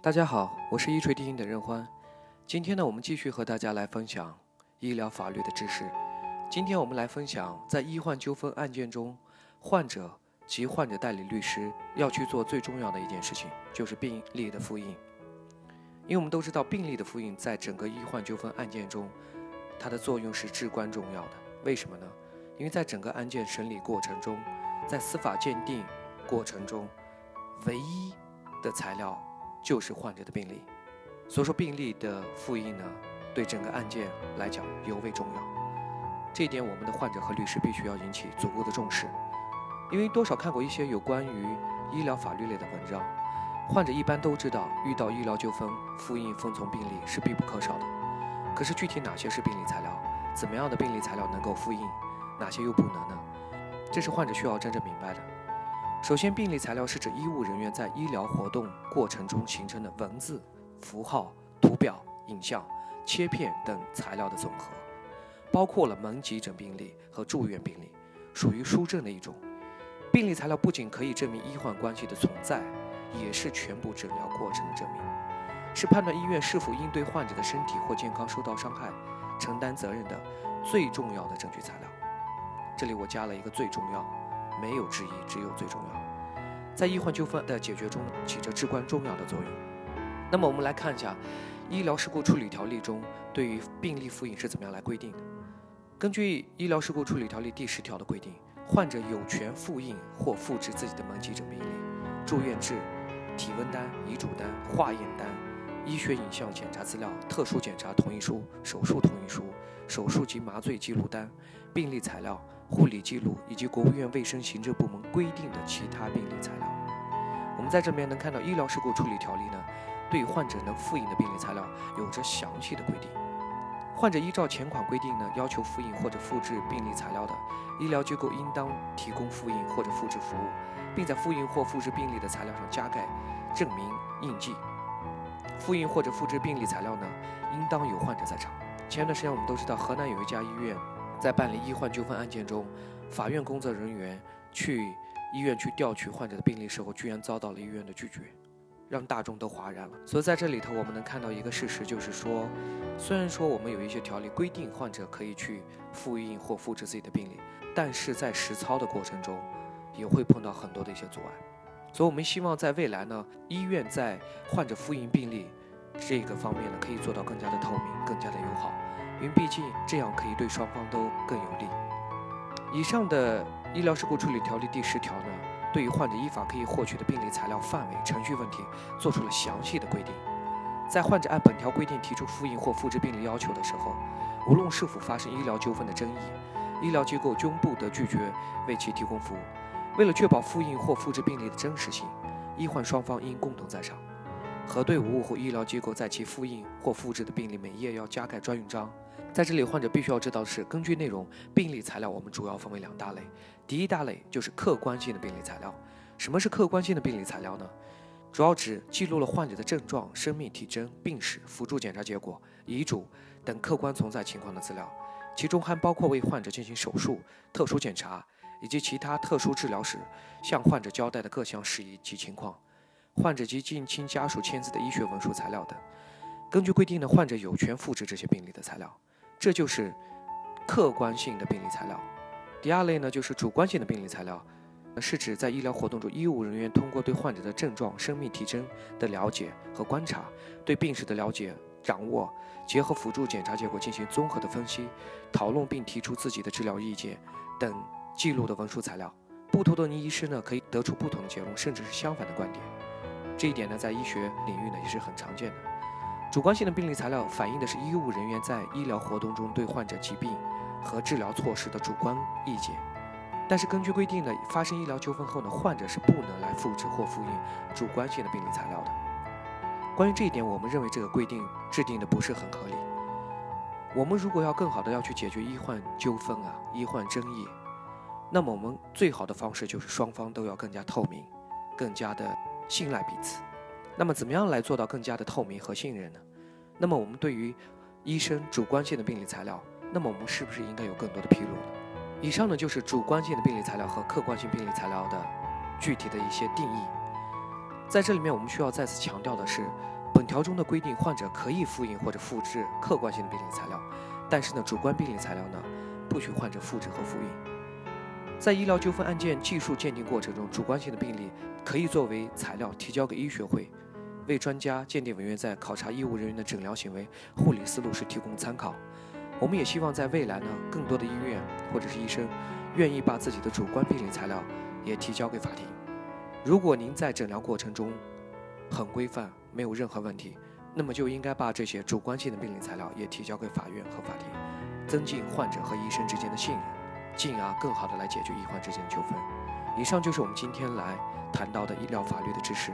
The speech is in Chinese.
大家好，我是一锤定音的任欢。今天呢，我们继续和大家来分享医疗法律的知识。今天我们来分享，在医患纠纷案件中，患者及患者代理律师要去做最重要的一件事情，就是病历的复印。因为我们都知道，病历的复印在整个医患纠纷案件中，它的作用是至关重要的。为什么呢？因为在整个案件审理过程中，在司法鉴定过程中，唯一的材料就是患者的病历。所说，病历的复印呢，对整个案件来讲尤为重要。这一点，我们的患者和律师必须要引起足够的重视。因为多少看过一些有关于医疗法律类的文章，患者一般都知道，遇到医疗纠纷，复印封存病历是必不可少的。可是具体哪些是病历材料，怎么样的病历材料能够复印，哪些又不能呢？这是患者需要真正明白的。首先，病例材料是指医务人员在医疗活动过程中形成的文字。符号、图表、影像、切片等材料的总和，包括了门急诊病例和住院病例，属于书证的一种。病例材料不仅可以证明医患关系的存在，也是全部诊疗过程的证明，是判断医院是否应对患者的身体或健康受到伤害承担责任的最重要的证据材料。这里我加了一个“最重要”，没有之一，只有最重要，在医患纠纷的解决中起着至关重要的作用。那么我们来看一下《医疗事故处理条例》中对于病历复印是怎么样来规定的。根据《医疗事故处理条例》第十条的规定，患者有权复印或复制自己的门急诊病历、住院志、体温单、遗嘱单、化验单、医学影像检查资料、特殊检查同意书、手术同意书、手术及麻醉记录单、病历材料、护理记录以及国务院卫生行政部门规定的其他病历材料。我们在这边能看到《医疗事故处理条例》呢。对患者能复印的病历材料有着详细的规定。患者依照前款规定呢，要求复印或者复制病历材料的，医疗机构应当提供复印或者复制服务，并在复印或复制病历的材料上加盖证明印记。复印或者复制病历材料呢，应当有患者在场。前段时间我们都知道，河南有一家医院在办理医患纠纷案件中，法院工作人员去医院去调取患者的病历时候，居然遭到了医院的拒绝。让大众都哗然了。所以在这里头，我们能看到一个事实，就是说，虽然说我们有一些条例规定患者可以去复印或复制自己的病历，但是在实操的过程中，也会碰到很多的一些阻碍。所以我们希望在未来呢，医院在患者复印病历这个方面呢，可以做到更加的透明、更加的友好，因为毕竟这样可以对双方都更有利。以上的医疗事故处理条例第十条呢。对于患者依法可以获取的病历材料范围、程序问题，做出了详细的规定。在患者按本条规定提出复印或复制病历要求的时候，无论是否发生医疗纠纷的争议，医疗机构均不得拒绝为其提供服务。为了确保复印或复制病历的真实性，医患双方应共同在场，核对无误后，医疗机构在其复印或复制的病历每页要加盖专用章。在这里，患者必须要知道的是，根据内容，病历材料我们主要分为两大类。第一大类就是客观性的病历材料。什么是客观性的病历材料呢？主要指记录了患者的症状、生命体征、病史、辅助检查结果、遗嘱等客观存在情况的资料，其中还包括为患者进行手术、特殊检查以及其他特殊治疗时向患者交代的各项事宜及情况，患者及近亲家属签字的医学文书材料等。根据规定呢，患者有权复制这些病历的材料。这就是客观性的病历材料。第二类呢，就是主观性的病历材料，是指在医疗活动中，医务人员通过对患者的症状、生命体征的了解和观察，对病史的了解、掌握，结合辅助检查结果进行综合的分析、讨论并提出自己的治疗意见等记录的文书材料。不同的医师呢，可以得出不同的结论，甚至是相反的观点。这一点呢，在医学领域呢，也是很常见的。主观性的病例材料反映的是医务人员在医疗活动中对患者疾病和治疗措施的主观意见，但是根据规定呢，发生医疗纠纷后呢，患者是不能来复制或复印主观性的病例材料的。关于这一点，我们认为这个规定制定的不是很合理。我们如果要更好的要去解决医患纠纷啊、医患争议，那么我们最好的方式就是双方都要更加透明，更加的信赖彼此。那么，怎么样来做到更加的透明和信任呢？那么，我们对于医生主观性的病理材料，那么我们是不是应该有更多的披露呢？以上呢，就是主观性的病理材料和客观性病理材料的具体的一些定义。在这里面，我们需要再次强调的是，本条中的规定，患者可以复印或者复制客观性的病理材料，但是呢，主观病理材料呢，不许患者复制和复印。在医疗纠纷案件技术鉴定过程中，主观性的病例可以作为材料提交给医学会，为专家鉴定委员在考察医务人员的诊疗行为、护理思路时提供参考。我们也希望在未来呢，更多的医院或者是医生愿意把自己的主观病理材料也提交给法庭。如果您在诊疗过程中很规范，没有任何问题，那么就应该把这些主观性的病理材料也提交给法院和法庭，增进患者和医生之间的信任。进而更好的来解决医患之间的纠纷。以上就是我们今天来谈到的医疗法律的知识。